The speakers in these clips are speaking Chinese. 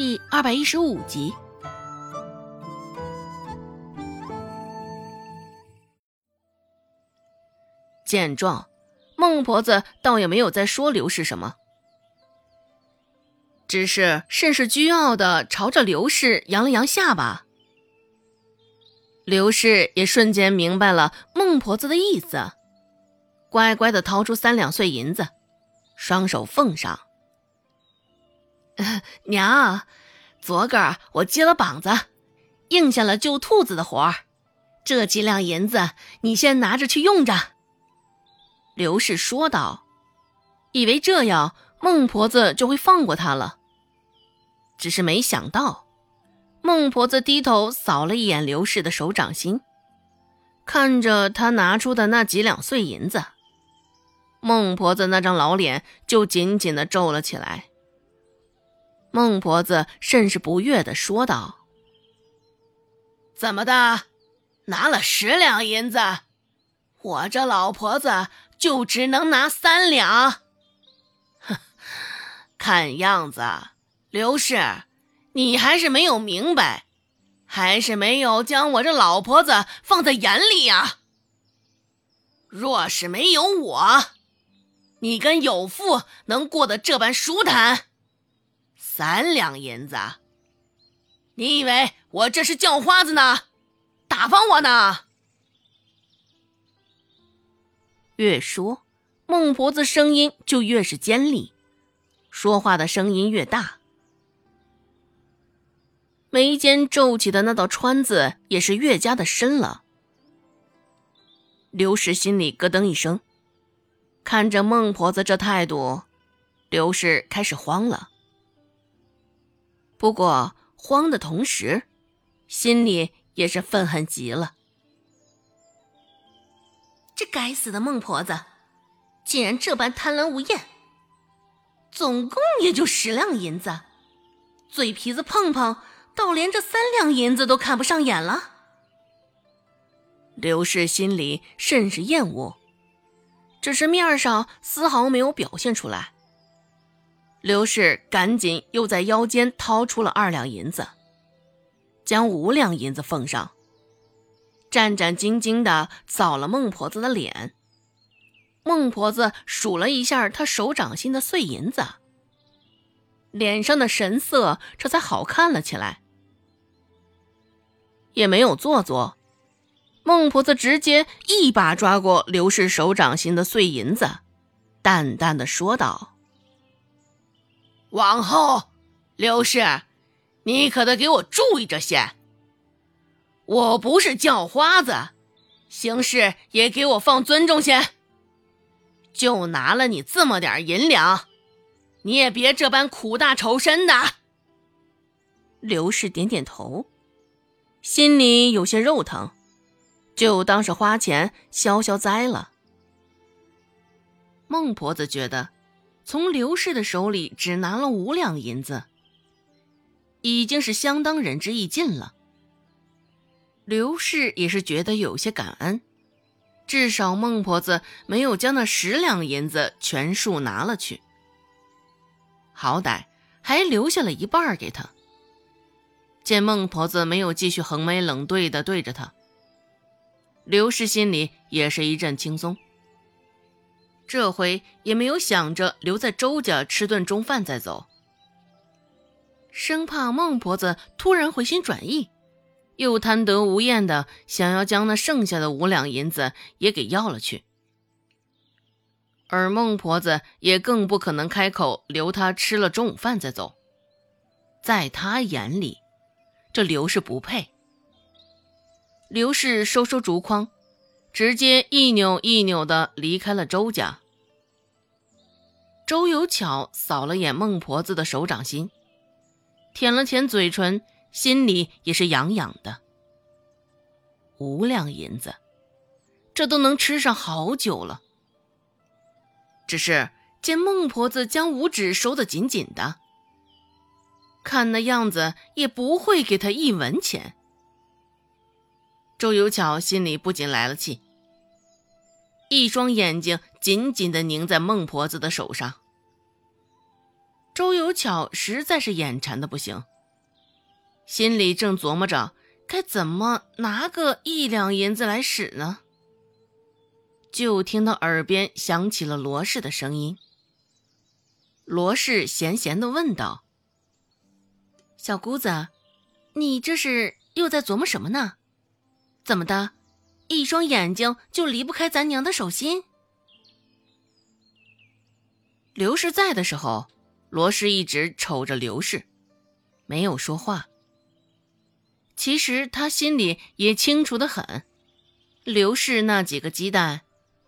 第二百一十五集。见状，孟婆子倒也没有再说刘氏什么，只是甚是倨傲的朝着刘氏扬了扬下巴。刘氏也瞬间明白了孟婆子的意思，乖乖的掏出三两碎银子，双手奉上。娘，昨个我接了膀子，应下了救兔子的活儿，这几两银子你先拿着去用着。刘氏说道，以为这样孟婆子就会放过他了，只是没想到。孟婆子低头扫了一眼刘氏的手掌心，看着他拿出的那几两碎银子，孟婆子那张老脸就紧紧的皱了起来。孟婆子甚是不悦的说道：“怎么的，拿了十两银子，我这老婆子就只能拿三两？哼，看样子，刘氏。”你还是没有明白，还是没有将我这老婆子放在眼里呀。若是没有我，你跟有妇能过得这般舒坦？三两银子，你以为我这是叫花子呢？打发我呢？越说，孟婆子声音就越是尖利，说话的声音越大。眉间皱起的那道川子也是越加的深了。刘氏心里咯噔一声，看着孟婆子这态度，刘氏开始慌了。不过慌的同时，心里也是愤恨极了。这该死的孟婆子，竟然这般贪婪无厌！总共也就十两银子，嘴皮子碰碰。倒连这三两银子都看不上眼了。刘氏心里甚是厌恶，只是面上丝毫没有表现出来。刘氏赶紧又在腰间掏出了二两银子，将五两银子奉上，战战兢兢地扫了孟婆子的脸。孟婆子数了一下她手掌心的碎银子。脸上的神色这才好看了起来，也没有做作。孟婆子直接一把抓过刘氏手掌心的碎银子，淡淡的说道：“往后，刘氏，你可得给我注意着些。我不是叫花子，行事也给我放尊重些。就拿了你这么点银两。”你也别这般苦大仇深的。刘氏点点头，心里有些肉疼，就当是花钱消消灾了。孟婆子觉得，从刘氏的手里只拿了五两银子，已经是相当仁至义尽了。刘氏也是觉得有些感恩，至少孟婆子没有将那十两银子全数拿了去。好歹还留下了一半给他。见孟婆子没有继续横眉冷对的对着他，刘氏心里也是一阵轻松。这回也没有想着留在周家吃顿中饭再走，生怕孟婆子突然回心转意，又贪得无厌的想要将那剩下的五两银子也给要了去。而孟婆子也更不可能开口留他吃了中午饭再走，在他眼里，这刘氏不配。刘氏收收竹筐，直接一扭一扭的离开了周家。周有巧扫了眼孟婆子的手掌心，舔了舔嘴唇，心里也是痒痒的。五两银子，这都能吃上好久了。只是见孟婆子将五指收得紧紧的，看那样子也不会给他一文钱。周有巧心里不禁来了气，一双眼睛紧紧的拧在孟婆子的手上。周有巧实在是眼馋的不行，心里正琢磨着该怎么拿个一两银子来使呢，就听到耳边响起了罗氏的声音。罗氏闲闲的问道：“小姑子，你这是又在琢磨什么呢？怎么的，一双眼睛就离不开咱娘的手心？”刘氏在的时候。罗氏一直瞅着刘氏，没有说话。其实他心里也清楚的很，刘氏那几个鸡蛋，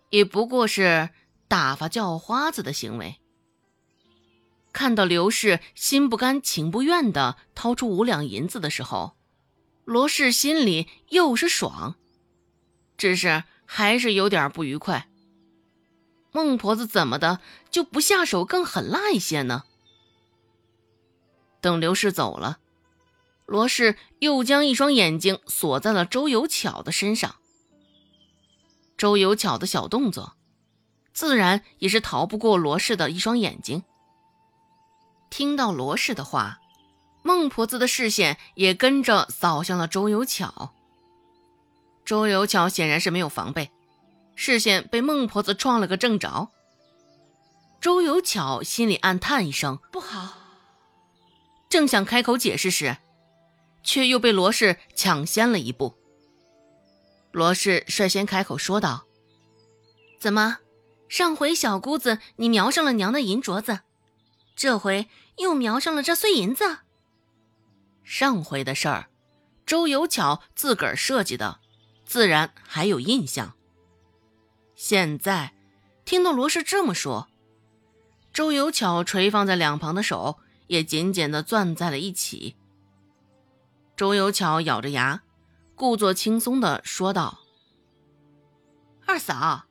也不过是打发叫花子的行为。看到刘氏心不甘情不愿的掏出五两银子的时候，罗氏心里又是爽，只是还是有点不愉快。孟婆子怎么的就不下手更狠辣一些呢？等刘氏走了，罗氏又将一双眼睛锁在了周有巧的身上。周有巧的小动作，自然也是逃不过罗氏的一双眼睛。听到罗氏的话，孟婆子的视线也跟着扫向了周有巧。周有巧显然是没有防备，视线被孟婆子撞了个正着。周有巧心里暗叹一声：“不好。”正想开口解释时，却又被罗氏抢先了一步。罗氏率先开口说道：“怎么，上回小姑子你瞄上了娘的银镯子，这回又瞄上了这碎银子？上回的事儿，周有巧自个儿设计的，自然还有印象。现在听到罗氏这么说，周有巧垂放在两旁的手。”也紧紧地攥在了一起。周有巧咬着牙，故作轻松地说道：“二嫂，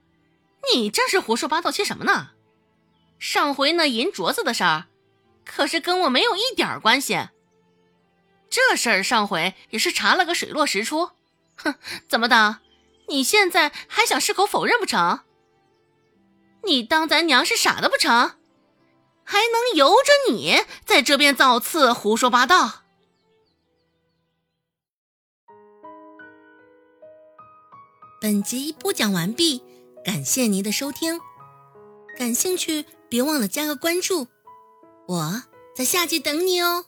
你这是胡说八道些什么呢？上回那银镯子的事儿，可是跟我没有一点关系。这事儿上回也是查了个水落石出。哼，怎么的？你现在还想矢口否认不成？你当咱娘是傻的不成？”还能由着你在这边造次胡说八道？本集播讲完毕，感谢您的收听。感兴趣别忘了加个关注，我在下集等你哦。